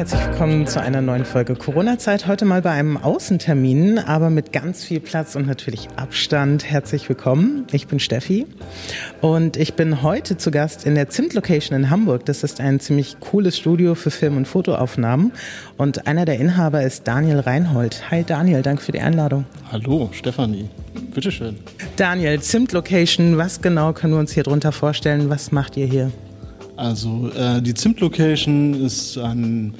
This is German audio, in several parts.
Herzlich willkommen zu einer neuen Folge Corona-Zeit. Heute mal bei einem Außentermin, aber mit ganz viel Platz und natürlich Abstand. Herzlich willkommen. Ich bin Steffi und ich bin heute zu Gast in der Zimt Location in Hamburg. Das ist ein ziemlich cooles Studio für Film- und Fotoaufnahmen und einer der Inhaber ist Daniel Reinhold. Hi Daniel, danke für die Einladung. Hallo Stefanie, bitteschön. Daniel, Zimt Location, was genau können wir uns hier drunter vorstellen? Was macht ihr hier? Also äh, die Zimt Location ist ein,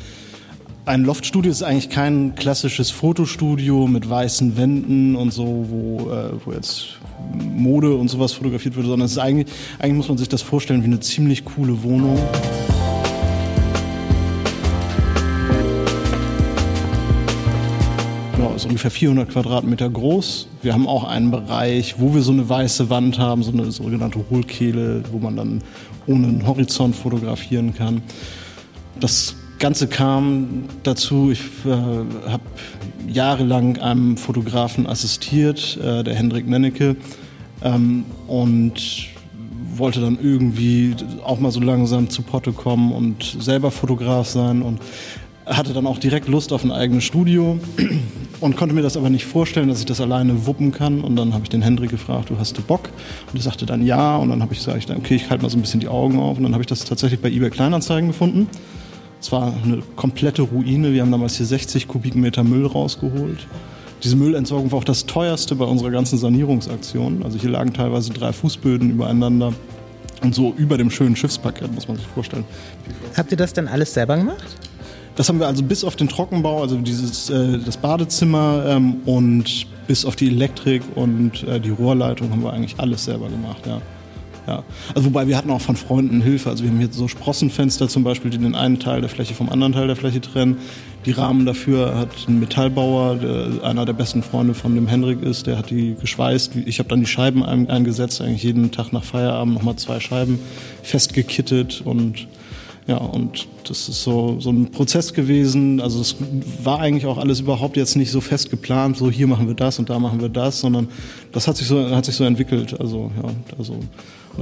ein Loftstudio, ist eigentlich kein klassisches Fotostudio mit weißen Wänden und so, wo, äh, wo jetzt Mode und sowas fotografiert wird, sondern es ist eigentlich, eigentlich muss man sich das vorstellen wie eine ziemlich coole Wohnung. Ist ungefähr 400 Quadratmeter groß. Wir haben auch einen Bereich, wo wir so eine weiße Wand haben, so eine sogenannte Hohlkehle, wo man dann ohne einen Horizont fotografieren kann. Das Ganze kam dazu, ich äh, habe jahrelang einem Fotografen assistiert, äh, der Hendrik Nennecke, ähm, und wollte dann irgendwie auch mal so langsam zu Potte kommen und selber Fotograf sein und hatte dann auch direkt Lust auf ein eigenes Studio und konnte mir das aber nicht vorstellen, dass ich das alleine wuppen kann. Und dann habe ich den Hendrik gefragt, du hast du Bock? Und er sagte dann ja. Und dann habe ich gesagt, okay, ich halte mal so ein bisschen die Augen auf. Und dann habe ich das tatsächlich bei eBay Kleinanzeigen gefunden. Es war eine komplette Ruine. Wir haben damals hier 60 Kubikmeter Müll rausgeholt. Diese Müllentsorgung war auch das teuerste bei unserer ganzen Sanierungsaktion. Also hier lagen teilweise drei Fußböden übereinander. Und so über dem schönen Schiffsparkett, muss man sich vorstellen. Habt ihr das denn alles selber gemacht? Das haben wir also bis auf den Trockenbau, also dieses, äh, das Badezimmer ähm, und bis auf die Elektrik und äh, die Rohrleitung haben wir eigentlich alles selber gemacht, ja. Ja. Also wobei wir hatten auch von Freunden Hilfe. Also wir haben hier so Sprossenfenster zum Beispiel, die den einen Teil der Fläche vom anderen Teil der Fläche trennen. Die Rahmen dafür hat ein Metallbauer, der einer der besten Freunde von dem Henrik ist, der hat die geschweißt. Ich habe dann die Scheiben eingesetzt, eigentlich jeden Tag nach Feierabend nochmal zwei Scheiben festgekittet und ja, und das ist so, so ein Prozess gewesen. Also es war eigentlich auch alles überhaupt jetzt nicht so fest geplant, so hier machen wir das und da machen wir das, sondern das hat sich so, hat sich so entwickelt. Also, ja, also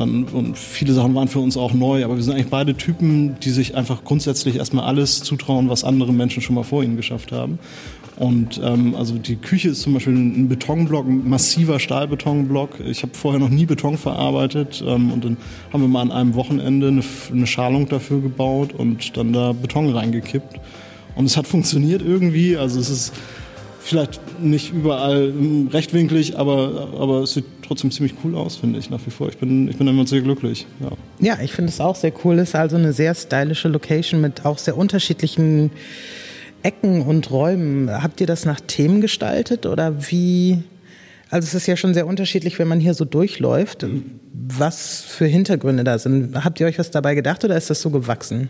und, viele Sachen waren für uns auch neu, aber wir sind eigentlich beide Typen, die sich einfach grundsätzlich erstmal alles zutrauen, was andere Menschen schon mal vor ihnen geschafft haben. Und ähm, also die Küche ist zum Beispiel ein Betonblock, ein massiver Stahlbetonblock. Ich habe vorher noch nie Beton verarbeitet ähm, und dann haben wir mal an einem Wochenende eine, eine Schalung dafür gebaut und dann da Beton reingekippt. Und es hat funktioniert irgendwie. Also es ist vielleicht nicht überall rechtwinklig, aber, aber es sieht trotzdem ziemlich cool aus, finde ich nach wie vor. Ich bin, ich bin immer sehr glücklich. Ja, ja ich finde es auch sehr cool. Es ist also eine sehr stylische Location mit auch sehr unterschiedlichen Ecken und Räumen, habt ihr das nach Themen gestaltet oder wie? Also es ist ja schon sehr unterschiedlich, wenn man hier so durchläuft, was für Hintergründe da sind. Habt ihr euch was dabei gedacht oder ist das so gewachsen?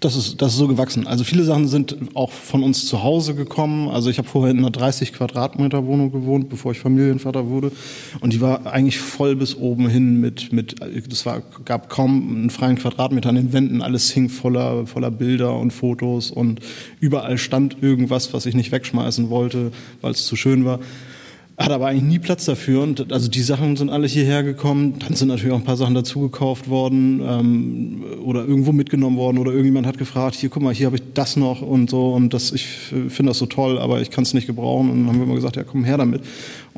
Das ist, das ist so gewachsen. Also viele Sachen sind auch von uns zu Hause gekommen. Also ich habe vorher in einer 30 Quadratmeter Wohnung gewohnt, bevor ich Familienvater wurde. Und die war eigentlich voll bis oben hin mit, mit das war, gab kaum einen freien Quadratmeter an den Wänden. Alles hing voller, voller Bilder und Fotos und überall stand irgendwas, was ich nicht wegschmeißen wollte, weil es zu schön war. Hat aber eigentlich nie Platz dafür. Und also die Sachen sind alle hierher gekommen. Dann sind natürlich auch ein paar Sachen dazugekauft worden ähm, oder irgendwo mitgenommen worden oder irgendjemand hat gefragt, hier guck mal, hier habe ich das noch und so und das, ich finde das so toll, aber ich kann es nicht gebrauchen. Und dann haben wir immer gesagt, ja komm her damit.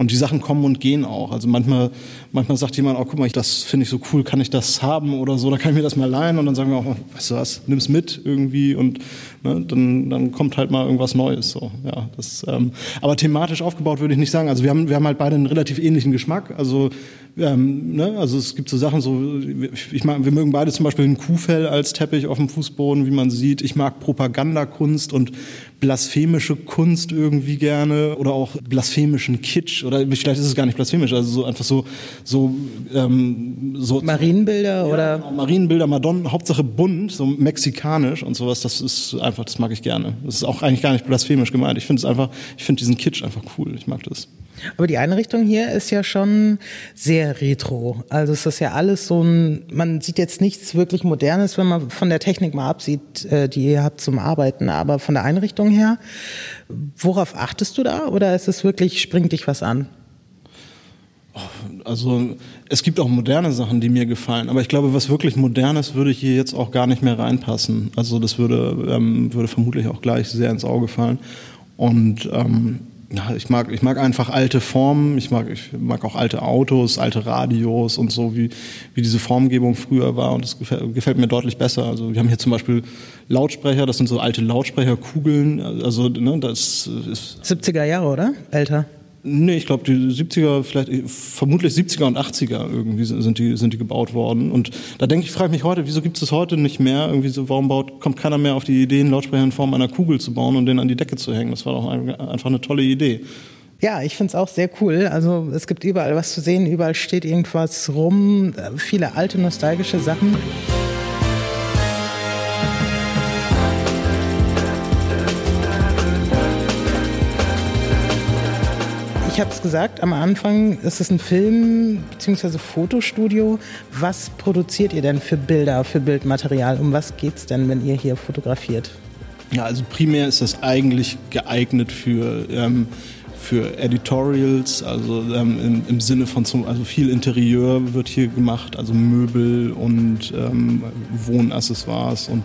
Und die Sachen kommen und gehen auch. Also manchmal, manchmal sagt jemand, oh guck mal, das finde ich so cool, kann ich das haben oder so, da kann ich mir das mal leihen und dann sagen wir auch, weißt du was, nimm's mit irgendwie und ne, dann, dann kommt halt mal irgendwas Neues. So. Ja, das, ähm, aber thematisch aufgebaut würde ich nicht sagen. Also wir haben, wir haben halt beide einen relativ ähnlichen Geschmack. Also ähm, ne? Also es gibt so Sachen, so ich mag, wir mögen beide zum Beispiel ein Kuhfell als Teppich auf dem Fußboden, wie man sieht. Ich mag Propagandakunst und blasphemische Kunst irgendwie gerne oder auch blasphemischen Kitsch oder vielleicht ist es gar nicht blasphemisch, also so einfach so so ähm, so Marienbilder ja, oder genau, Marienbilder, Madonnen, Hauptsache bunt, so mexikanisch und sowas. Das ist einfach, das mag ich gerne. Das ist auch eigentlich gar nicht blasphemisch gemeint. Ich finde es einfach, ich finde diesen Kitsch einfach cool. Ich mag das. Aber die Einrichtung hier ist ja schon sehr retro. Also es ist ja alles so ein, man sieht jetzt nichts wirklich Modernes, wenn man von der Technik mal absieht, äh, die ihr habt zum Arbeiten. Aber von der Einrichtung her, worauf achtest du da? Oder ist es wirklich, springt dich was an? Also es gibt auch moderne Sachen, die mir gefallen, aber ich glaube, was wirklich modernes würde hier jetzt auch gar nicht mehr reinpassen. Also das würde, ähm, würde vermutlich auch gleich sehr ins Auge fallen. Und ähm, ja, ich mag, ich mag einfach alte Formen, ich mag, ich mag auch alte Autos, alte Radios und so, wie, wie diese Formgebung früher war und das gefällt, gefällt mir deutlich besser. Also wir haben hier zum Beispiel Lautsprecher, das sind so alte Lautsprecherkugeln, also ne, das ist... 70er Jahre, oder? Älter? Nee, ich glaube, die 70er, vielleicht vermutlich 70er und 80er irgendwie sind die, sind die gebaut worden. Und da denke ich, frage mich heute, wieso gibt es das heute nicht mehr? Irgendwie so, warum baut, kommt keiner mehr auf die Idee, einen Lautsprecher in Form einer Kugel zu bauen und den an die Decke zu hängen? Das war doch einfach eine tolle Idee. Ja, ich finde es auch sehr cool. Also es gibt überall was zu sehen, überall steht irgendwas rum, viele alte nostalgische Sachen. Ich habe es gesagt, am Anfang ist es ein Film- bzw. Fotostudio. Was produziert ihr denn für Bilder, für Bildmaterial? Um was geht es denn, wenn ihr hier fotografiert? Ja, also primär ist das eigentlich geeignet für, ähm, für Editorials, also ähm, im, im, Sinne von zum, also viel Interieur wird hier gemacht, also Möbel und ähm, Wohnaccessoires und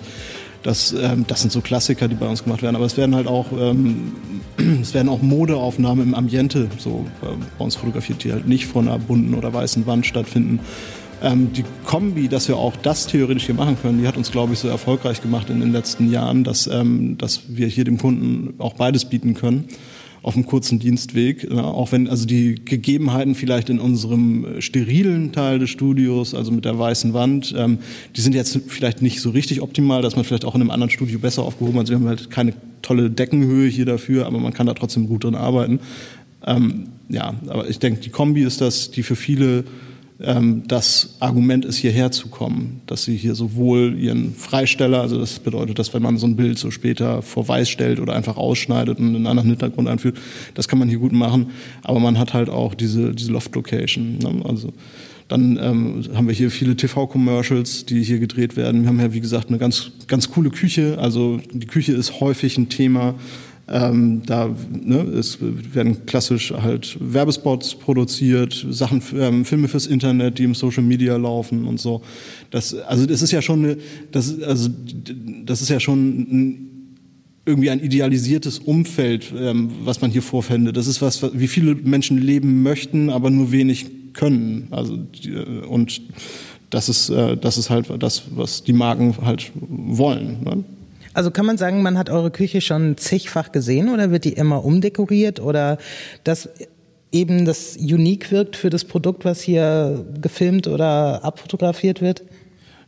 das, ähm, das sind so Klassiker, die bei uns gemacht werden. Aber es werden halt auch, ähm, es werden auch Modeaufnahmen im Ambiente so äh, bei uns fotografiert, die halt nicht vor einer bunten oder weißen Wand stattfinden. Ähm, die Kombi, dass wir auch das theoretisch hier machen können, die hat uns, glaube ich, so erfolgreich gemacht in den letzten Jahren, dass, ähm, dass wir hier dem Kunden auch beides bieten können auf einem kurzen Dienstweg, ja, auch wenn also die Gegebenheiten vielleicht in unserem sterilen Teil des Studios, also mit der weißen Wand, ähm, die sind jetzt vielleicht nicht so richtig optimal, dass man vielleicht auch in einem anderen Studio besser aufgehoben hat. Wir haben halt keine tolle Deckenhöhe hier dafür, aber man kann da trotzdem gut drin arbeiten. Ähm, ja, aber ich denke, die Kombi ist das, die für viele das Argument ist, hierher zu kommen, dass sie hier sowohl ihren Freisteller, also das bedeutet, dass wenn man so ein Bild so später vor Weiß stellt oder einfach ausschneidet und einen anderen Hintergrund einführt, das kann man hier gut machen, aber man hat halt auch diese, diese Loft-Location. Ne? Also dann ähm, haben wir hier viele TV-Commercials, die hier gedreht werden. Wir haben ja, wie gesagt, eine ganz, ganz coole Küche. Also die Küche ist häufig ein Thema. Ähm, da ne, es werden klassisch halt Werbespots produziert, Sachen, ähm, Filme fürs Internet, die im Social Media laufen und so. Das, also das ist ja schon eine, das, also das ist ja schon ein, irgendwie ein idealisiertes Umfeld, ähm, was man hier vorfindet. Das ist was, wie viele Menschen leben möchten, aber nur wenig können. Also äh, und das ist, äh, das ist halt das, was die Marken halt wollen. Ne? Also kann man sagen, man hat eure Küche schon zigfach gesehen oder wird die immer umdekoriert oder dass eben das unique wirkt für das Produkt, was hier gefilmt oder abfotografiert wird?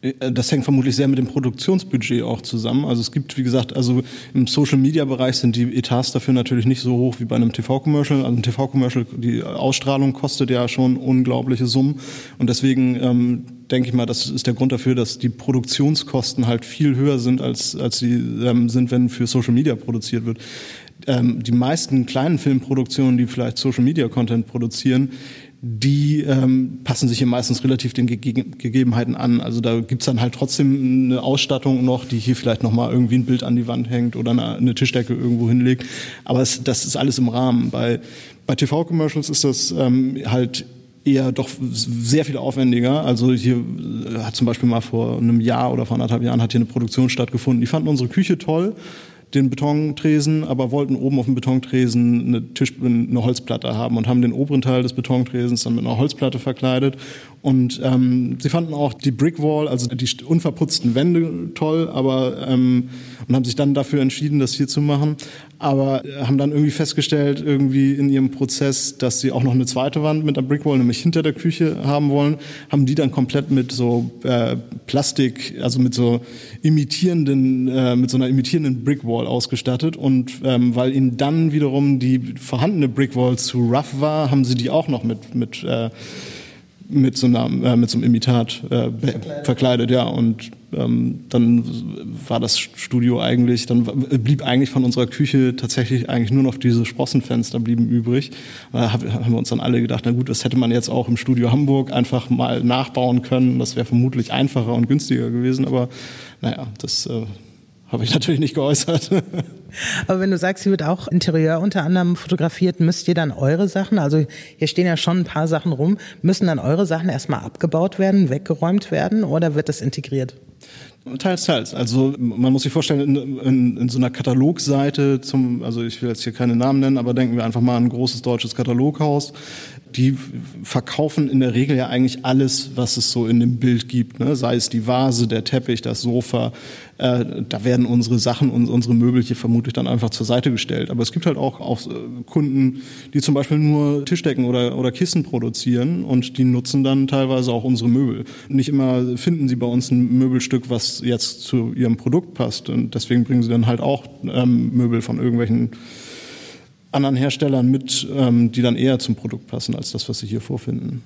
Äh, das hängt vermutlich sehr mit dem Produktionsbudget auch zusammen. Also es gibt, wie gesagt, also im Social Media Bereich sind die Etats dafür natürlich nicht so hoch wie bei einem TV-Commercial. Also ein TV-Commercial, die Ausstrahlung kostet ja schon unglaubliche Summen. Und deswegen ähm, denke ich mal, das ist der Grund dafür, dass die Produktionskosten halt viel höher sind, als, als sie ähm, sind, wenn für Social Media produziert wird. Ähm, die meisten kleinen Filmproduktionen, die vielleicht Social Media Content produzieren, die ähm, passen sich hier meistens relativ den Ge Gegebenheiten an. Also da gibt's dann halt trotzdem eine Ausstattung noch, die hier vielleicht nochmal irgendwie ein Bild an die Wand hängt oder eine, eine Tischdecke irgendwo hinlegt. Aber es, das ist alles im Rahmen. Bei, bei TV-Commercials ist das ähm, halt eher doch sehr viel aufwendiger. Also hier äh, hat zum Beispiel mal vor einem Jahr oder vor anderthalb Jahren hat hier eine Produktion stattgefunden. Die fanden unsere Küche toll den Betontresen, aber wollten oben auf dem Betontresen eine, Tisch, eine Holzplatte haben und haben den oberen Teil des Betontresens dann mit einer Holzplatte verkleidet. Und ähm, sie fanden auch die Brickwall, also die unverputzten Wände toll, aber ähm, und haben sich dann dafür entschieden, das hier zu machen. Aber äh, haben dann irgendwie festgestellt, irgendwie in ihrem Prozess, dass sie auch noch eine zweite Wand mit der Brickwall, nämlich hinter der Küche haben wollen, haben die dann komplett mit so äh, Plastik, also mit so imitierenden, äh, mit so einer imitierenden Brickwall ausgestattet. Und ähm, weil ihnen dann wiederum die vorhandene Brickwall zu rough war, haben sie die auch noch mit mit äh, mit so, einer, äh, mit so einem Imitat äh, verkleidet. verkleidet, ja. Und ähm, dann war das Studio eigentlich, dann blieb eigentlich von unserer Küche tatsächlich eigentlich nur noch diese Sprossenfenster blieben übrig. Da haben wir uns dann alle gedacht, na gut, das hätte man jetzt auch im Studio Hamburg einfach mal nachbauen können. Das wäre vermutlich einfacher und günstiger gewesen, aber naja, das äh, habe ich natürlich nicht geäußert. Aber wenn du sagst, hier wird auch Interieur unter anderem fotografiert, müsst ihr dann eure Sachen, also hier stehen ja schon ein paar Sachen rum, müssen dann eure Sachen erstmal abgebaut werden, weggeräumt werden oder wird das integriert? Teils, teils. Also man muss sich vorstellen, in, in, in, so einer Katalogseite zum, also ich will jetzt hier keine Namen nennen, aber denken wir einfach mal an ein großes deutsches Kataloghaus die verkaufen in der Regel ja eigentlich alles, was es so in dem Bild gibt. Ne? Sei es die Vase, der Teppich, das Sofa. Äh, da werden unsere Sachen und unsere Möbel hier vermutlich dann einfach zur Seite gestellt. Aber es gibt halt auch, auch äh, Kunden, die zum Beispiel nur Tischdecken oder, oder Kissen produzieren und die nutzen dann teilweise auch unsere Möbel. Nicht immer finden sie bei uns ein Möbelstück, was jetzt zu ihrem Produkt passt. Und deswegen bringen sie dann halt auch ähm, Möbel von irgendwelchen anderen Herstellern mit, ähm, die dann eher zum Produkt passen als das, was Sie hier vorfinden.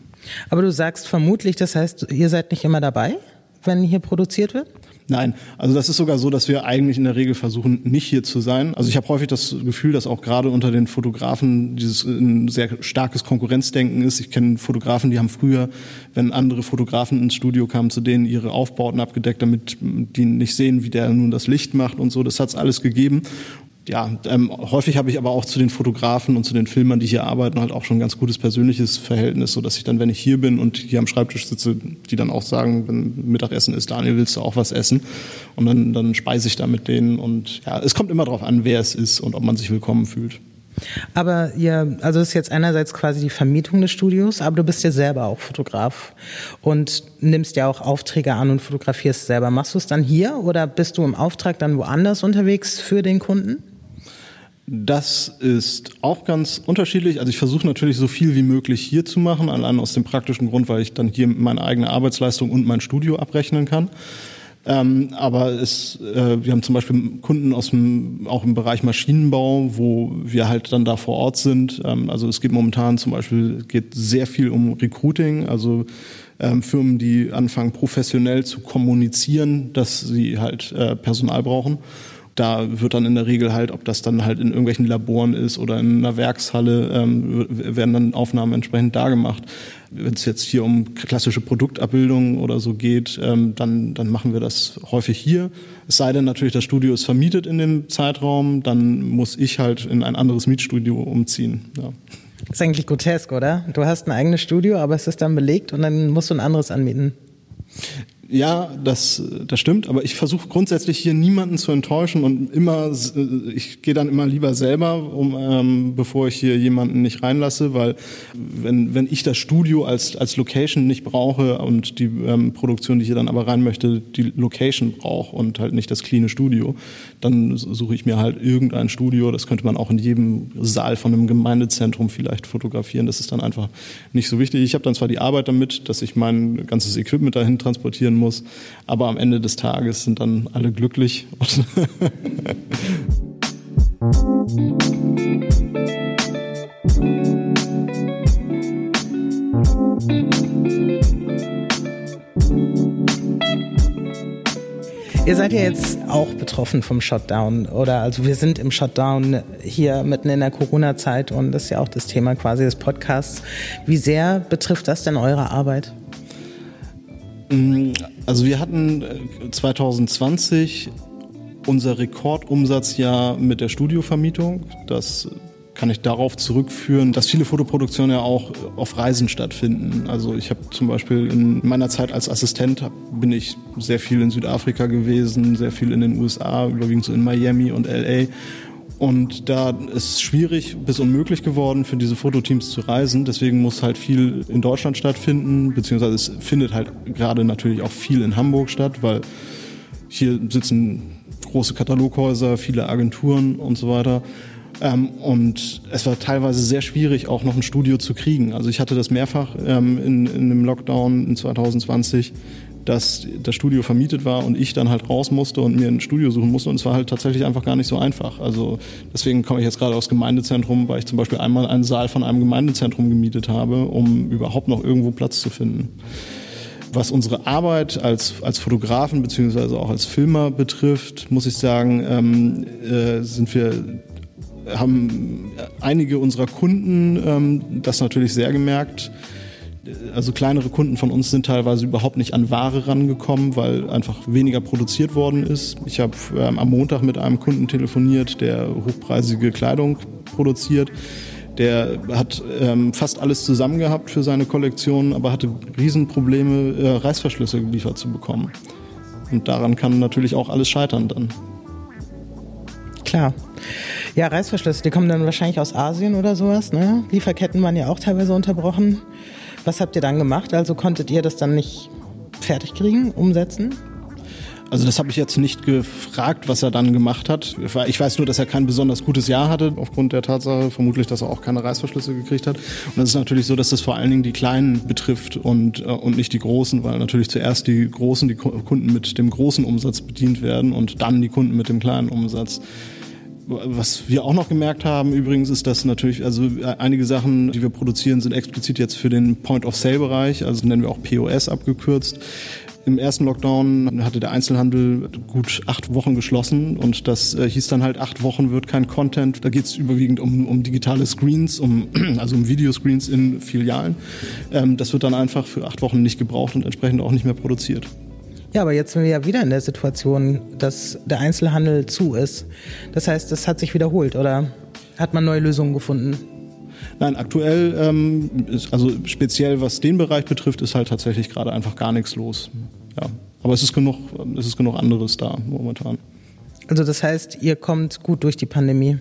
Aber du sagst vermutlich, das heißt, ihr seid nicht immer dabei, wenn hier produziert wird? Nein, also das ist sogar so, dass wir eigentlich in der Regel versuchen, nicht hier zu sein. Also ich habe häufig das Gefühl, dass auch gerade unter den Fotografen dieses ein sehr starkes Konkurrenzdenken ist. Ich kenne Fotografen, die haben früher, wenn andere Fotografen ins Studio kamen, zu denen ihre Aufbauten abgedeckt, damit die nicht sehen, wie der nun das Licht macht und so. Das hat's alles gegeben ja, ähm, häufig habe ich aber auch zu den Fotografen und zu den Filmern, die hier arbeiten, halt auch schon ein ganz gutes persönliches Verhältnis, so dass ich dann, wenn ich hier bin und hier am Schreibtisch sitze, die dann auch sagen, wenn Mittagessen ist, Daniel, willst du auch was essen? Und dann, dann speise ich da mit denen und ja, es kommt immer darauf an, wer es ist und ob man sich willkommen fühlt. Aber ihr, also es ist jetzt einerseits quasi die Vermietung des Studios, aber du bist ja selber auch Fotograf und nimmst ja auch Aufträge an und fotografierst selber. Machst du es dann hier oder bist du im Auftrag dann woanders unterwegs für den Kunden? Das ist auch ganz unterschiedlich. Also ich versuche natürlich so viel wie möglich hier zu machen, allein aus dem praktischen Grund, weil ich dann hier meine eigene Arbeitsleistung und mein Studio abrechnen kann. Ähm, aber es, äh, wir haben zum Beispiel Kunden aus dem, auch im Bereich Maschinenbau, wo wir halt dann da vor Ort sind. Ähm, also es geht momentan zum Beispiel geht sehr viel um Recruiting, also ähm, Firmen, die anfangen professionell zu kommunizieren, dass sie halt äh, Personal brauchen. Da wird dann in der Regel halt, ob das dann halt in irgendwelchen Laboren ist oder in einer Werkshalle, ähm, werden dann Aufnahmen entsprechend da gemacht. Wenn es jetzt hier um klassische Produktabbildungen oder so geht, ähm, dann, dann machen wir das häufig hier. Es sei denn natürlich, das Studio ist vermietet in dem Zeitraum, dann muss ich halt in ein anderes Mietstudio umziehen. Ja. Ist eigentlich grotesk, oder? Du hast ein eigenes Studio, aber es ist dann belegt und dann musst du ein anderes anmieten ja, das, das stimmt, aber ich versuche grundsätzlich hier niemanden zu enttäuschen und immer, ich gehe dann immer lieber selber, um, ähm, bevor ich hier jemanden nicht reinlasse, weil wenn, wenn ich das Studio als, als Location nicht brauche und die ähm, Produktion, die ich hier dann aber rein möchte, die Location braucht und halt nicht das cleane Studio, dann suche ich mir halt irgendein Studio, das könnte man auch in jedem Saal von einem Gemeindezentrum vielleicht fotografieren, das ist dann einfach nicht so wichtig. Ich habe dann zwar die Arbeit damit, dass ich mein ganzes Equipment dahin transportieren muss. Aber am Ende des Tages sind dann alle glücklich. Ihr seid ja jetzt auch betroffen vom Shutdown oder also wir sind im Shutdown hier mitten in der Corona-Zeit und das ist ja auch das Thema quasi des Podcasts. Wie sehr betrifft das denn eure Arbeit? Mm, also wir hatten 2020 äh, unser Rekordumsatzjahr mit der Studiovermietung. Das kann ich darauf zurückführen, dass viele Fotoproduktionen ja auch auf Reisen stattfinden. Also ich habe zum Beispiel in meiner Zeit als Assistent bin ich sehr viel in Südafrika gewesen, sehr viel in den USA, überwiegend so in Miami und LA und da ist schwierig bis unmöglich geworden, für diese Fototeams zu reisen. Deswegen muss halt viel in Deutschland stattfinden, beziehungsweise es findet halt gerade natürlich auch viel in Hamburg statt, weil hier sitzen große Kataloghäuser, viele Agenturen und so weiter. Ähm, und es war teilweise sehr schwierig, auch noch ein Studio zu kriegen. Also ich hatte das mehrfach ähm, in, in dem Lockdown in 2020 dass das Studio vermietet war und ich dann halt raus musste und mir ein Studio suchen musste. Und es war halt tatsächlich einfach gar nicht so einfach. Also deswegen komme ich jetzt gerade aus Gemeindezentrum, weil ich zum Beispiel einmal einen Saal von einem Gemeindezentrum gemietet habe, um überhaupt noch irgendwo Platz zu finden. Was unsere Arbeit als, als Fotografen beziehungsweise auch als Filmer betrifft, muss ich sagen, ähm, äh, sind wir haben einige unserer Kunden ähm, das natürlich sehr gemerkt. Also kleinere Kunden von uns sind teilweise überhaupt nicht an Ware rangekommen, weil einfach weniger produziert worden ist. Ich habe ähm, am Montag mit einem Kunden telefoniert, der hochpreisige Kleidung produziert. Der hat ähm, fast alles zusammen gehabt für seine Kollektion, aber hatte Riesenprobleme, äh, Reißverschlüsse geliefert zu bekommen. Und daran kann natürlich auch alles scheitern dann. Klar. Ja, Reißverschlüsse, die kommen dann wahrscheinlich aus Asien oder sowas. Ne? Lieferketten waren ja auch teilweise unterbrochen. Was habt ihr dann gemacht? Also konntet ihr das dann nicht fertig kriegen, umsetzen? Also das habe ich jetzt nicht gefragt, was er dann gemacht hat. Ich weiß nur, dass er kein besonders gutes Jahr hatte, aufgrund der Tatsache vermutlich, dass er auch keine Reißverschlüsse gekriegt hat. Und es ist natürlich so, dass das vor allen Dingen die Kleinen betrifft und, äh, und nicht die Großen, weil natürlich zuerst die Großen, die Kunden mit dem großen Umsatz bedient werden und dann die Kunden mit dem kleinen Umsatz. Was wir auch noch gemerkt haben übrigens ist, dass natürlich, also äh, einige Sachen, die wir produzieren, sind explizit jetzt für den Point-of-Sale-Bereich, also nennen wir auch POS abgekürzt. Im ersten Lockdown hatte der Einzelhandel gut acht Wochen geschlossen und das äh, hieß dann halt, acht Wochen wird kein Content. Da geht es überwiegend um, um digitale Screens, um, also um Videoscreens in Filialen. Ähm, das wird dann einfach für acht Wochen nicht gebraucht und entsprechend auch nicht mehr produziert. Ja, aber jetzt sind wir ja wieder in der Situation, dass der Einzelhandel zu ist. Das heißt, das hat sich wiederholt oder hat man neue Lösungen gefunden? Nein, aktuell, ähm, ist, also speziell was den Bereich betrifft, ist halt tatsächlich gerade einfach gar nichts los. Ja. Aber es ist genug, es ist genug anderes da momentan. Also das heißt, ihr kommt gut durch die Pandemie?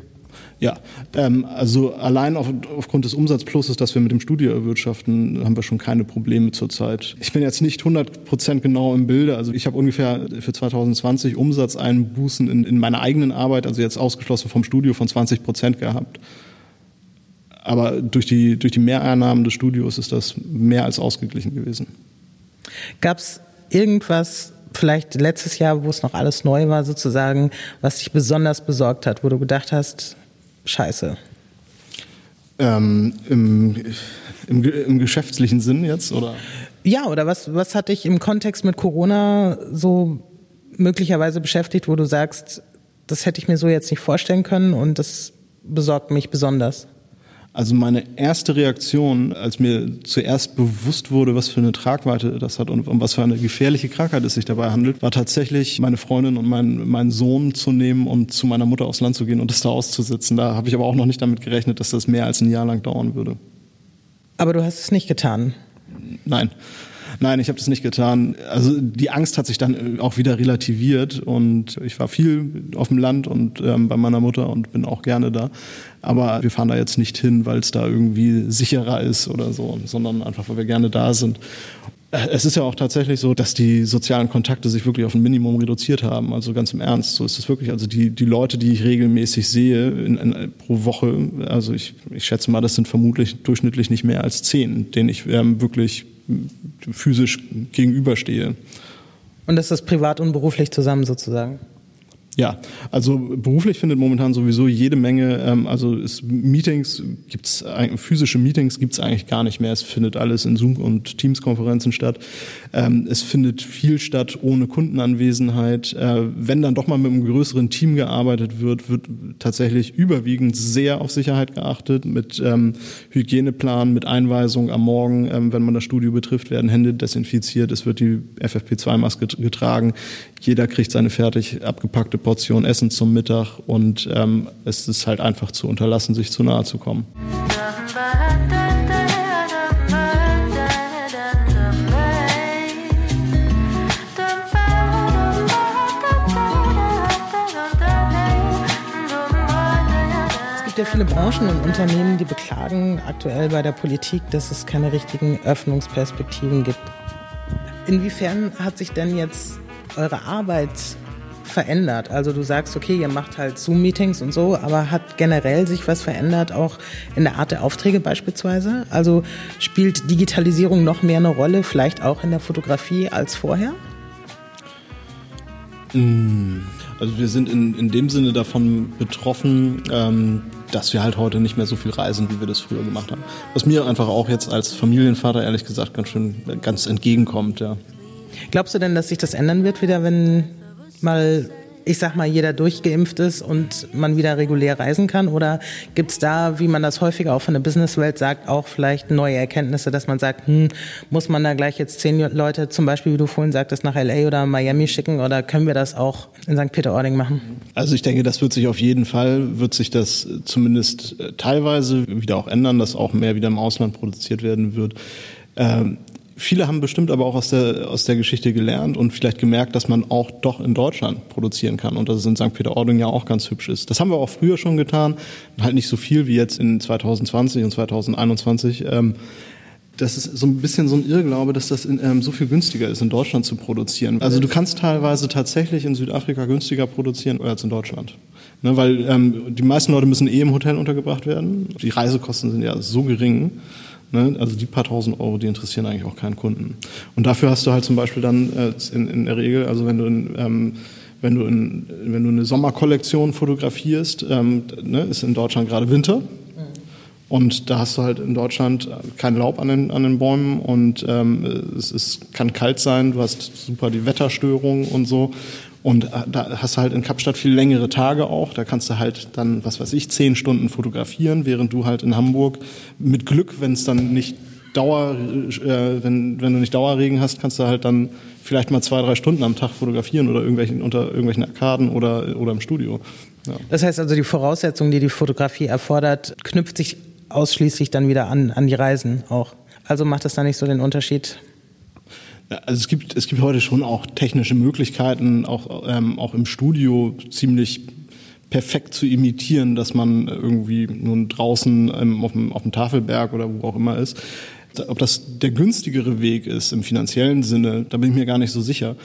Ja, ähm, also allein auf, aufgrund des Umsatzpluses, das wir mit dem Studio erwirtschaften, haben wir schon keine Probleme zurzeit. Ich bin jetzt nicht 100 Prozent genau im Bilde. Also ich habe ungefähr für 2020 Umsatzeinbußen in, in meiner eigenen Arbeit, also jetzt ausgeschlossen vom Studio, von 20 Prozent gehabt. Aber durch die, durch die Mehreinnahmen des Studios ist das mehr als ausgeglichen gewesen. Gab es irgendwas, vielleicht letztes Jahr, wo es noch alles neu war, sozusagen, was dich besonders besorgt hat, wo du gedacht hast, scheiße? Ähm, im, im, im, geschäftlichen Sinn jetzt, oder? Ja, oder was, was hat dich im Kontext mit Corona so möglicherweise beschäftigt, wo du sagst, das hätte ich mir so jetzt nicht vorstellen können und das besorgt mich besonders? Also meine erste Reaktion, als mir zuerst bewusst wurde, was für eine Tragweite das hat und um was für eine gefährliche Krankheit es sich dabei handelt, war tatsächlich meine Freundin und mein, meinen Sohn zu nehmen und zu meiner Mutter aufs Land zu gehen und das da auszusitzen. Da habe ich aber auch noch nicht damit gerechnet, dass das mehr als ein Jahr lang dauern würde. Aber du hast es nicht getan. Nein. Nein, ich habe das nicht getan. Also die Angst hat sich dann äh, auch wieder relativiert und ich war viel auf dem Land und ähm, bei meiner Mutter und bin auch gerne da. Aber wir fahren da jetzt nicht hin, weil es da irgendwie sicherer ist oder so, sondern einfach, weil wir gerne da sind. Äh, es ist ja auch tatsächlich so, dass die sozialen Kontakte sich wirklich auf ein Minimum reduziert haben. Also ganz im Ernst, so ist es wirklich. Also die, die Leute, die ich regelmäßig sehe in, in, pro Woche, also ich, ich schätze mal, das sind vermutlich durchschnittlich nicht mehr als zehn, denen ich ähm, wirklich physisch gegenüberstehe. Und das ist privat und beruflich zusammen sozusagen? Ja, also beruflich findet momentan sowieso jede Menge, ähm, also es, Meetings gibt's physische Meetings gibt's eigentlich gar nicht mehr. Es findet alles in Zoom und Teams-Konferenzen statt. Ähm, es findet viel statt ohne Kundenanwesenheit. Äh, wenn dann doch mal mit einem größeren Team gearbeitet wird, wird tatsächlich überwiegend sehr auf Sicherheit geachtet, mit ähm, Hygieneplan, mit Einweisung am Morgen, ähm, wenn man das Studio betrifft, werden Hände desinfiziert, es wird die FFP2-Maske getragen, jeder kriegt seine fertig abgepackte Portion Essen zum Mittag und ähm, es ist halt einfach zu unterlassen, sich zu nahe zu kommen. Es gibt ja viele Branchen und Unternehmen, die beklagen aktuell bei der Politik, dass es keine richtigen Öffnungsperspektiven gibt. Inwiefern hat sich denn jetzt eure Arbeit verändert? Also du sagst, okay, ihr macht halt Zoom-Meetings und so, aber hat generell sich was verändert, auch in der Art der Aufträge beispielsweise? Also spielt Digitalisierung noch mehr eine Rolle, vielleicht auch in der Fotografie als vorher? Mm, also wir sind in, in dem Sinne davon betroffen, ähm, dass wir halt heute nicht mehr so viel reisen, wie wir das früher gemacht haben. Was mir einfach auch jetzt als Familienvater ehrlich gesagt ganz schön ganz entgegenkommt, ja. Glaubst du denn, dass sich das ändern wird wieder, wenn mal ich sag mal, jeder durchgeimpft ist und man wieder regulär reisen kann? Oder gibt es da, wie man das häufiger auch von der Businesswelt sagt, auch vielleicht neue Erkenntnisse, dass man sagt, hm, muss man da gleich jetzt zehn Leute zum Beispiel, wie du vorhin sagtest, nach LA oder Miami schicken oder können wir das auch in St. Peter-Ording machen? Also ich denke, das wird sich auf jeden Fall, wird sich das zumindest äh, teilweise wieder auch ändern, dass auch mehr wieder im Ausland produziert werden wird. Ähm, Viele haben bestimmt aber auch aus der, aus der Geschichte gelernt und vielleicht gemerkt, dass man auch doch in Deutschland produzieren kann und dass es in St. Peter-Ording ja auch ganz hübsch ist. Das haben wir auch früher schon getan, halt nicht so viel wie jetzt in 2020 und 2021. Ähm, das ist so ein bisschen so ein Irrglaube, dass das in, ähm, so viel günstiger ist, in Deutschland zu produzieren. Also du kannst teilweise tatsächlich in Südafrika günstiger produzieren als in Deutschland. Ne, weil ähm, die meisten Leute müssen eh im Hotel untergebracht werden. Die Reisekosten sind ja so gering. Ne? Also die paar tausend Euro, die interessieren eigentlich auch keinen Kunden. Und dafür hast du halt zum Beispiel dann äh, in, in der Regel, also wenn du in, ähm, wenn du, in, wenn du eine Sommerkollektion fotografierst, ähm, ne, ist in Deutschland gerade Winter. Und da hast du halt in Deutschland kein Laub an den, an den Bäumen und ähm, es ist, kann kalt sein, du hast super die Wetterstörungen und so. Und äh, da hast du halt in Kapstadt viel längere Tage auch. Da kannst du halt dann, was weiß ich, zehn Stunden fotografieren, während du halt in Hamburg mit Glück, wenn es dann nicht Dauer, äh, wenn, wenn du nicht Dauerregen hast, kannst du halt dann vielleicht mal zwei, drei Stunden am Tag fotografieren oder irgendwelchen, unter irgendwelchen Arkaden oder, oder im Studio. Ja. Das heißt also, die Voraussetzung, die die Fotografie erfordert, knüpft sich ausschließlich dann wieder an, an die Reisen auch. Also macht das da nicht so den Unterschied? Also es gibt, es gibt heute schon auch technische Möglichkeiten, auch, ähm, auch im Studio ziemlich perfekt zu imitieren, dass man irgendwie nun draußen ähm, auf, dem, auf dem Tafelberg oder wo auch immer ist. Ob das der günstigere Weg ist im finanziellen Sinne, da bin ich mir gar nicht so sicher.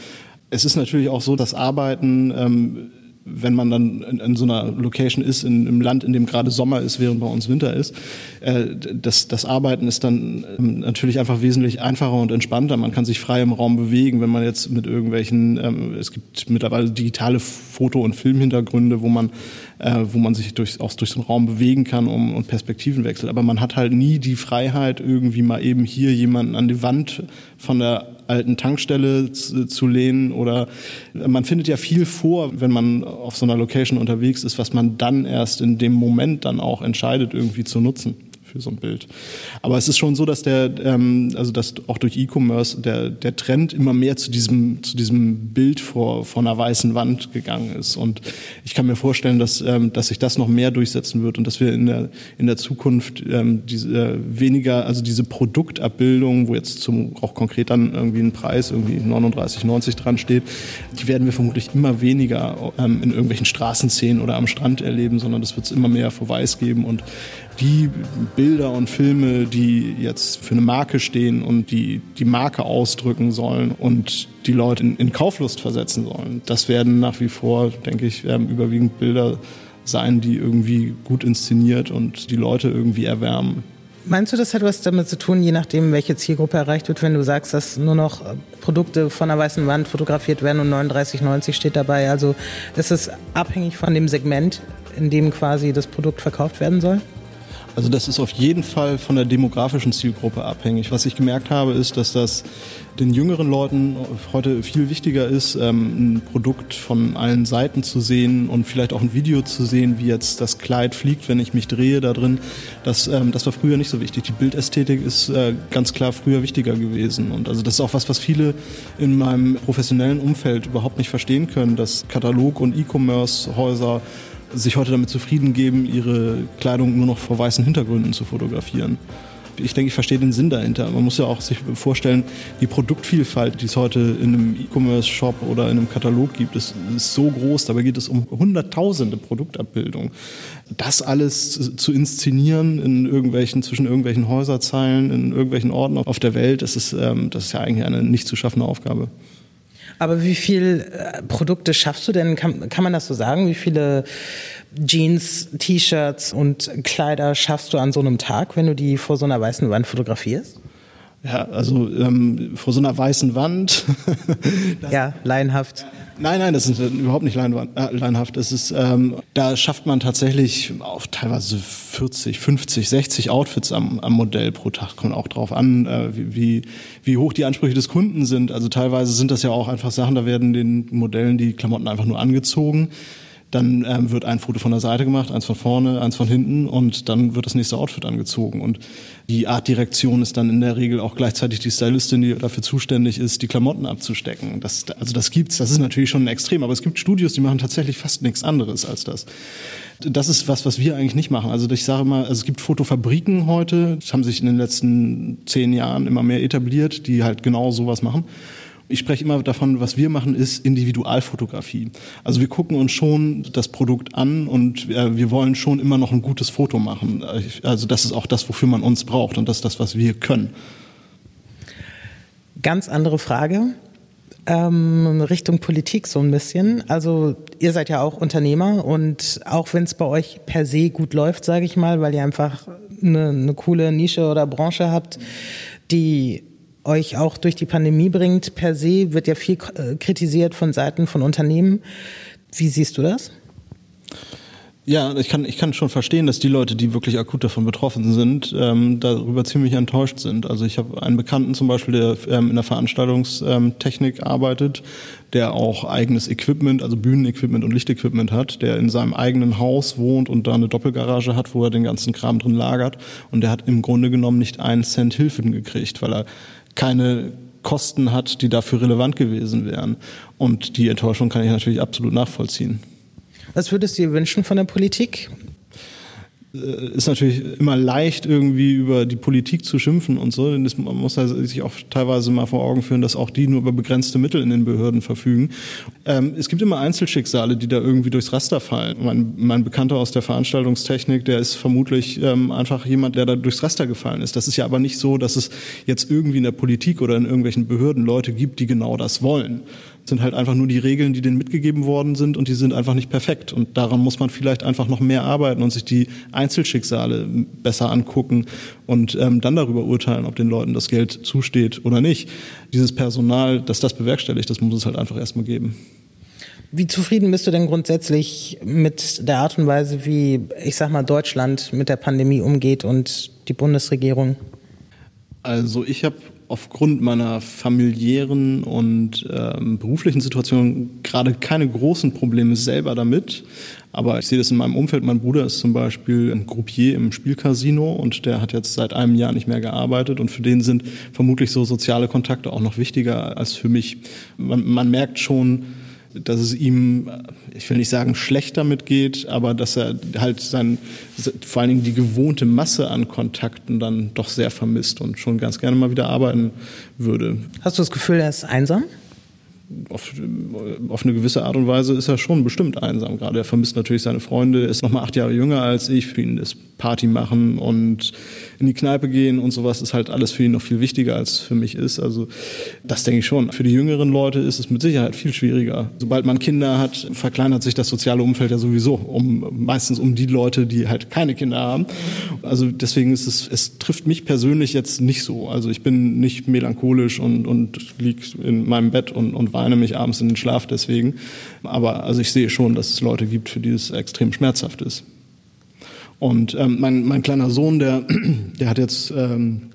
Es ist natürlich auch so, dass Arbeiten ähm, wenn man dann in, in, so einer Location ist, in, im Land, in dem gerade Sommer ist, während bei uns Winter ist, äh, das, das Arbeiten ist dann ähm, natürlich einfach wesentlich einfacher und entspannter. Man kann sich frei im Raum bewegen, wenn man jetzt mit irgendwelchen, ähm, es gibt mittlerweile digitale Foto- und Filmhintergründe, wo man, äh, wo man sich durch, auch durch einen Raum bewegen kann um, und Perspektiven wechselt. Aber man hat halt nie die Freiheit, irgendwie mal eben hier jemanden an die Wand von der alten Tankstelle zu, zu lehnen oder man findet ja viel vor, wenn man auf so einer Location unterwegs ist, was man dann erst in dem Moment dann auch entscheidet, irgendwie zu nutzen für so ein Bild. Aber es ist schon so, dass der, ähm, also dass auch durch E-Commerce der, der Trend immer mehr zu diesem, zu diesem Bild vor, vor einer weißen Wand gegangen ist. Und ich kann mir vorstellen, dass, ähm, dass sich das noch mehr durchsetzen wird und dass wir in der, in der Zukunft ähm, diese äh, weniger, also diese Produktabbildung, wo jetzt zum, auch konkret dann irgendwie ein Preis, irgendwie 39,90 dran steht, die werden wir vermutlich immer weniger ähm, in irgendwelchen Straßenszenen oder am Strand erleben, sondern das wird es immer mehr vor Weiß geben und die Bilder und Filme, die jetzt für eine Marke stehen und die die Marke ausdrücken sollen und die Leute in, in Kauflust versetzen sollen, das werden nach wie vor, denke ich, überwiegend Bilder sein, die irgendwie gut inszeniert und die Leute irgendwie erwärmen. Meinst du, das hat was damit zu tun, je nachdem, welche Zielgruppe erreicht wird, wenn du sagst, dass nur noch Produkte von der weißen Wand fotografiert werden und 39,90 steht dabei? Also ist es abhängig von dem Segment, in dem quasi das Produkt verkauft werden soll? Also das ist auf jeden Fall von der demografischen Zielgruppe abhängig. Was ich gemerkt habe, ist, dass das den jüngeren Leuten heute viel wichtiger ist, ähm, ein Produkt von allen Seiten zu sehen und vielleicht auch ein Video zu sehen, wie jetzt das Kleid fliegt, wenn ich mich drehe da drin. Das, ähm, das war früher nicht so wichtig. Die Bildästhetik ist äh, ganz klar früher wichtiger gewesen. Und also das ist auch was, was viele in meinem professionellen Umfeld überhaupt nicht verstehen können, dass Katalog- und E-Commerce-Häuser sich heute damit zufrieden geben, ihre Kleidung nur noch vor weißen Hintergründen zu fotografieren. Ich denke, ich verstehe den Sinn dahinter. Man muss ja auch sich vorstellen, die Produktvielfalt, die es heute in einem E-Commerce-Shop oder in einem Katalog gibt, ist, ist, so groß. Dabei geht es um hunderttausende Produktabbildungen. Das alles zu inszenieren in irgendwelchen, zwischen irgendwelchen Häuserzeilen, in irgendwelchen Orten auf der Welt, das ist, ähm, das ist ja eigentlich eine nicht zu schaffende Aufgabe. Aber wie viele äh, Produkte schaffst du denn? Kann, kann man das so sagen? Wie viele Jeans, T-Shirts und Kleider schaffst du an so einem Tag, wenn du die vor so einer weißen Wand fotografierst? Ja, also ähm, vor so einer weißen Wand. ja, laienhaft. Nein, nein, das ist überhaupt nicht äh, leinhaft. Das ist, ähm, da schafft man tatsächlich auf teilweise 40, 50, 60 Outfits am, am Modell pro Tag. Kommt auch drauf an, äh, wie, wie hoch die Ansprüche des Kunden sind. Also teilweise sind das ja auch einfach Sachen, da werden den Modellen die Klamotten einfach nur angezogen. Dann ähm, wird ein Foto von der Seite gemacht, eins von vorne, eins von hinten und dann wird das nächste Outfit angezogen. Und die Artdirektion ist dann in der Regel auch gleichzeitig die Stylistin, die dafür zuständig ist, die Klamotten abzustecken. Das, also das gibt's, das ist natürlich schon ein Extrem, aber es gibt Studios, die machen tatsächlich fast nichts anderes als das. Das ist was, was wir eigentlich nicht machen. Also ich sage mal, also es gibt Fotofabriken heute, das haben sich in den letzten zehn Jahren immer mehr etabliert, die halt genau sowas machen. Ich spreche immer davon, was wir machen, ist Individualfotografie. Also wir gucken uns schon das Produkt an und äh, wir wollen schon immer noch ein gutes Foto machen. Also das ist auch das, wofür man uns braucht und das ist das, was wir können. Ganz andere Frage. Ähm, Richtung Politik so ein bisschen. Also ihr seid ja auch Unternehmer und auch wenn es bei euch per se gut läuft, sage ich mal, weil ihr einfach eine, eine coole Nische oder Branche habt, die euch auch durch die Pandemie bringt. Per se wird ja viel äh, kritisiert von Seiten von Unternehmen. Wie siehst du das? Ja, ich kann, ich kann schon verstehen, dass die Leute, die wirklich akut davon betroffen sind, ähm, darüber ziemlich enttäuscht sind. Also ich habe einen Bekannten zum Beispiel, der ähm, in der Veranstaltungstechnik arbeitet, der auch eigenes Equipment, also Bühnenequipment und Lichtequipment hat, der in seinem eigenen Haus wohnt und da eine Doppelgarage hat, wo er den ganzen Kram drin lagert. Und der hat im Grunde genommen nicht einen Cent Hilfen gekriegt, weil er keine Kosten hat, die dafür relevant gewesen wären. Und die Enttäuschung kann ich natürlich absolut nachvollziehen. Was würdest du dir wünschen von der Politik? Äh, ist natürlich immer leicht, irgendwie über die Politik zu schimpfen und so. Das, man muss ja sich auch teilweise mal vor Augen führen, dass auch die nur über begrenzte Mittel in den Behörden verfügen. Ähm, es gibt immer Einzelschicksale, die da irgendwie durchs Raster fallen. Mein, mein Bekannter aus der Veranstaltungstechnik, der ist vermutlich ähm, einfach jemand, der da durchs Raster gefallen ist. Das ist ja aber nicht so, dass es jetzt irgendwie in der Politik oder in irgendwelchen Behörden Leute gibt, die genau das wollen sind halt einfach nur die Regeln, die denen mitgegeben worden sind und die sind einfach nicht perfekt. Und daran muss man vielleicht einfach noch mehr arbeiten und sich die Einzelschicksale besser angucken und ähm, dann darüber urteilen, ob den Leuten das Geld zusteht oder nicht. Dieses Personal, das das bewerkstelligt, das muss es halt einfach erstmal geben. Wie zufrieden bist du denn grundsätzlich mit der Art und Weise, wie, ich sag mal, Deutschland mit der Pandemie umgeht und die Bundesregierung? Also ich habe aufgrund meiner familiären und ähm, beruflichen Situation gerade keine großen Probleme selber damit. Aber ich sehe das in meinem Umfeld. Mein Bruder ist zum Beispiel ein Groupier im Spielcasino und der hat jetzt seit einem Jahr nicht mehr gearbeitet und für den sind vermutlich so soziale Kontakte auch noch wichtiger als für mich. Man, man merkt schon, dass es ihm, ich will nicht sagen schlecht damit geht, aber dass er halt sein, vor allen Dingen die gewohnte Masse an Kontakten dann doch sehr vermisst und schon ganz gerne mal wieder arbeiten würde. Hast du das Gefühl, er ist einsam? auf, auf eine gewisse Art und Weise ist er schon bestimmt einsam gerade. Er vermisst natürlich seine Freunde, er ist noch mal acht Jahre jünger als ich. Für ihn ist Party machen und in die Kneipe gehen und sowas ist halt alles für ihn noch viel wichtiger als für mich ist. Also das denke ich schon. Für die jüngeren Leute ist es mit Sicherheit viel schwieriger. Sobald man Kinder hat, verkleinert sich das soziale Umfeld ja sowieso um meistens um die Leute, die halt keine Kinder haben. Also deswegen ist es, es trifft mich persönlich jetzt nicht so. Also ich bin nicht melancholisch und, und lieg in meinem Bett und, und weine mich abends in den Schlaf deswegen. Aber also ich sehe schon, dass es Leute gibt, für die es extrem schmerzhaft ist. Und ähm, mein, mein kleiner Sohn, der, der hat jetzt ähm,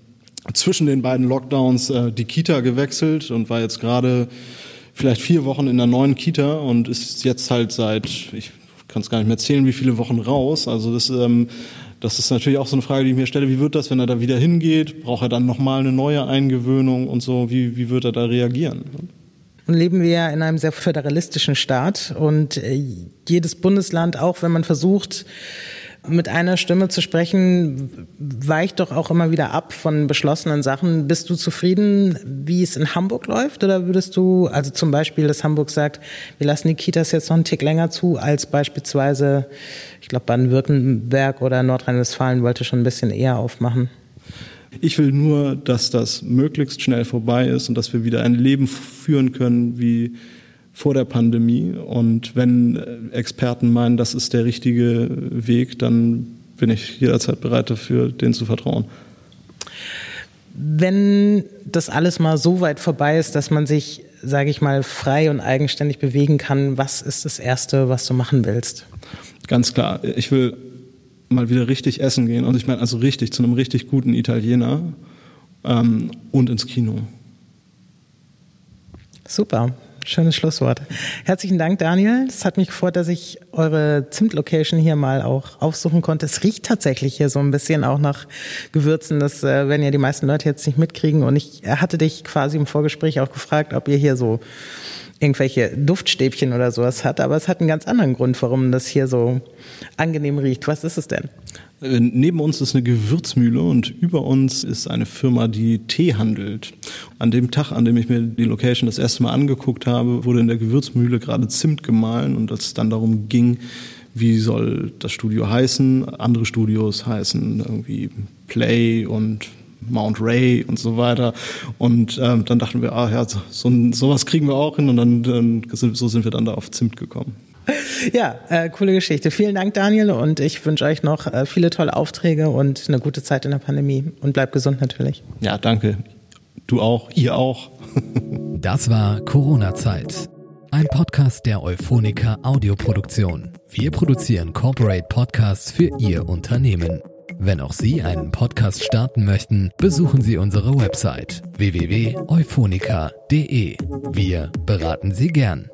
zwischen den beiden Lockdowns äh, die Kita gewechselt und war jetzt gerade vielleicht vier Wochen in der neuen Kita und ist jetzt halt seit, ich kann es gar nicht mehr zählen, wie viele Wochen raus. Also das, ähm, das ist natürlich auch so eine Frage, die ich mir stelle, wie wird das, wenn er da wieder hingeht? Braucht er dann nochmal eine neue Eingewöhnung und so? Wie, wie wird er da reagieren? Nun leben wir ja in einem sehr föderalistischen Staat und äh, jedes Bundesland, auch wenn man versucht, mit einer Stimme zu sprechen, weicht doch auch immer wieder ab von beschlossenen Sachen. Bist du zufrieden, wie es in Hamburg läuft? Oder würdest du, also zum Beispiel, dass Hamburg sagt, wir lassen die Kitas jetzt noch einen Tick länger zu, als beispielsweise, ich glaube, Baden-Württemberg oder Nordrhein-Westfalen wollte schon ein bisschen eher aufmachen? Ich will nur, dass das möglichst schnell vorbei ist und dass wir wieder ein Leben führen können wie vor der Pandemie. Und wenn äh, Experten meinen, das ist der richtige Weg, dann bin ich jederzeit bereit dafür, denen zu vertrauen. Wenn das alles mal so weit vorbei ist, dass man sich, sage ich mal, frei und eigenständig bewegen kann, was ist das Erste, was du machen willst? Ganz klar, ich will mal wieder richtig essen gehen. Und ich meine also richtig, zu einem richtig guten Italiener ähm, und ins Kino. Super. Schönes Schlusswort. Herzlichen Dank, Daniel. Es hat mich gefreut, dass ich eure Zimt-Location hier mal auch aufsuchen konnte. Es riecht tatsächlich hier so ein bisschen auch nach Gewürzen. Das äh, werden ja die meisten Leute jetzt nicht mitkriegen. Und ich hatte dich quasi im Vorgespräch auch gefragt, ob ihr hier so irgendwelche Duftstäbchen oder sowas hat, aber es hat einen ganz anderen Grund, warum das hier so angenehm riecht. Was ist es denn? Äh, neben uns ist eine Gewürzmühle und über uns ist eine Firma, die Tee handelt. An dem Tag, an dem ich mir die Location das erste Mal angeguckt habe, wurde in der Gewürzmühle gerade Zimt gemahlen und als es dann darum ging, wie soll das Studio heißen, andere Studios heißen irgendwie Play und Mount Ray und so weiter. Und ähm, dann dachten wir, ah ja, so, sowas kriegen wir auch hin und dann, dann so sind wir dann da auf Zimt gekommen. Ja, äh, coole Geschichte. Vielen Dank, Daniel, und ich wünsche euch noch äh, viele tolle Aufträge und eine gute Zeit in der Pandemie. Und bleibt gesund natürlich. Ja, danke. Du auch, ihr auch. das war Corona-Zeit. Ein Podcast der Euphonica Audioproduktion. Wir produzieren Corporate Podcasts für Ihr Unternehmen. Wenn auch Sie einen Podcast starten möchten, besuchen Sie unsere Website www.euphonica.de. Wir beraten Sie gern.